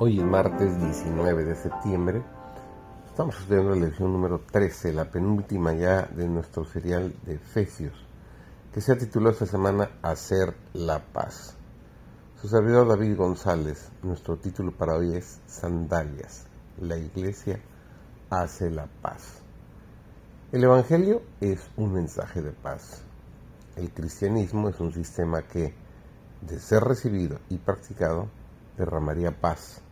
Hoy es martes 19 de septiembre. Estamos estudiando la lección número 13, la penúltima ya de nuestro serial de Efesios, que se ha titulado esta semana Hacer la paz. Su servidor David González, nuestro título para hoy es Sandalias. La iglesia hace la paz. El Evangelio es un mensaje de paz. El cristianismo es un sistema que, de ser recibido y practicado, derramaría paz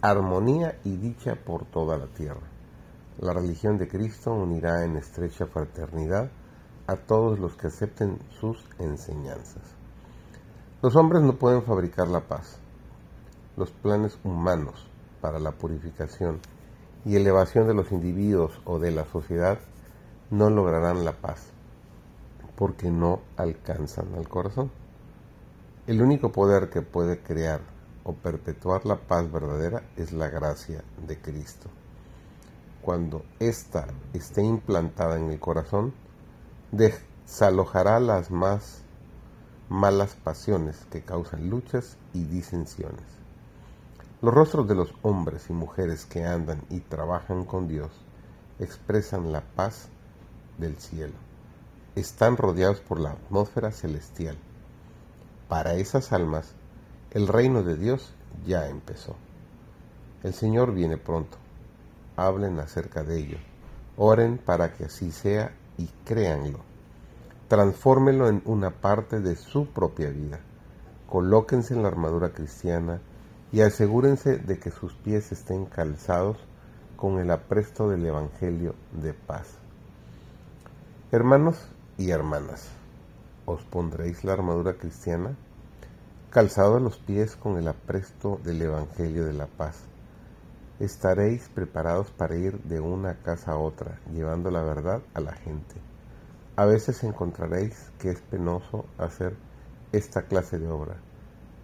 armonía y dicha por toda la tierra. La religión de Cristo unirá en estrecha fraternidad a todos los que acepten sus enseñanzas. Los hombres no pueden fabricar la paz. Los planes humanos para la purificación y elevación de los individuos o de la sociedad no lograrán la paz, porque no alcanzan al corazón. El único poder que puede crear o perpetuar la paz verdadera es la gracia de Cristo. Cuando ésta esté implantada en el corazón, desalojará las más malas pasiones que causan luchas y disensiones. Los rostros de los hombres y mujeres que andan y trabajan con Dios expresan la paz del cielo. Están rodeados por la atmósfera celestial. Para esas almas, el reino de Dios ya empezó. El Señor viene pronto. Hablen acerca de ello. Oren para que así sea y créanlo. Transfórmenlo en una parte de su propia vida. Colóquense en la armadura cristiana y asegúrense de que sus pies estén calzados con el apresto del Evangelio de paz. Hermanos y hermanas, ¿os pondréis la armadura cristiana? Calzado los pies con el apresto del Evangelio de la paz. Estaréis preparados para ir de una casa a otra, llevando la verdad a la gente. A veces encontraréis que es penoso hacer esta clase de obra,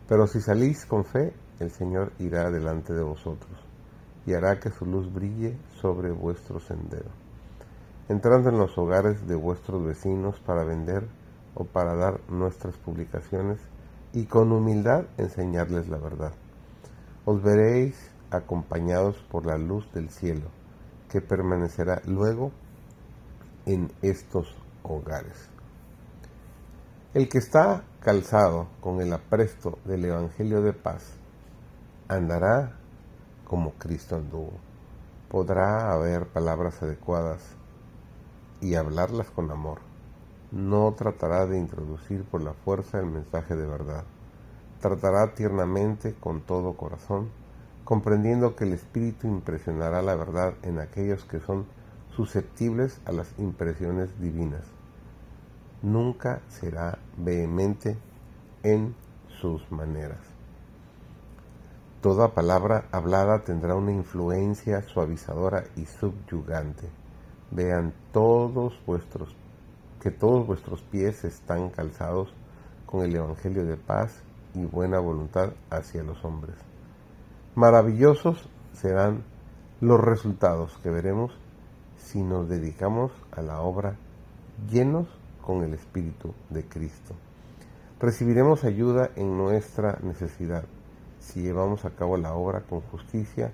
pero si salís con fe, el Señor irá delante de vosotros y hará que su luz brille sobre vuestro sendero. Entrando en los hogares de vuestros vecinos para vender o para dar nuestras publicaciones, y con humildad enseñarles la verdad. Os veréis acompañados por la luz del cielo, que permanecerá luego en estos hogares. El que está calzado con el apresto del Evangelio de paz, andará como Cristo anduvo. Podrá haber palabras adecuadas y hablarlas con amor no tratará de introducir por la fuerza el mensaje de verdad. Tratará tiernamente con todo corazón, comprendiendo que el Espíritu impresionará la verdad en aquellos que son susceptibles a las impresiones divinas. Nunca será vehemente en sus maneras. Toda palabra hablada tendrá una influencia suavizadora y subyugante. Vean todos vuestros que todos vuestros pies están calzados con el Evangelio de paz y buena voluntad hacia los hombres. Maravillosos serán los resultados que veremos si nos dedicamos a la obra llenos con el Espíritu de Cristo. Recibiremos ayuda en nuestra necesidad si llevamos a cabo la obra con justicia,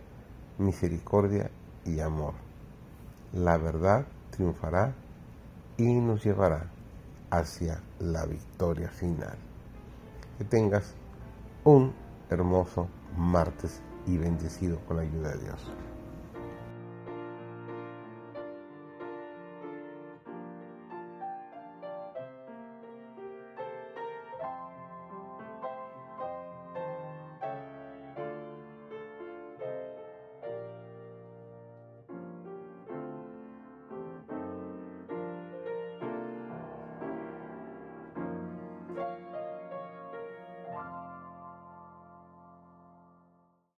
misericordia y amor. La verdad triunfará y nos llevará hacia la victoria final. Que tengas un hermoso martes y bendecido con la ayuda de Dios.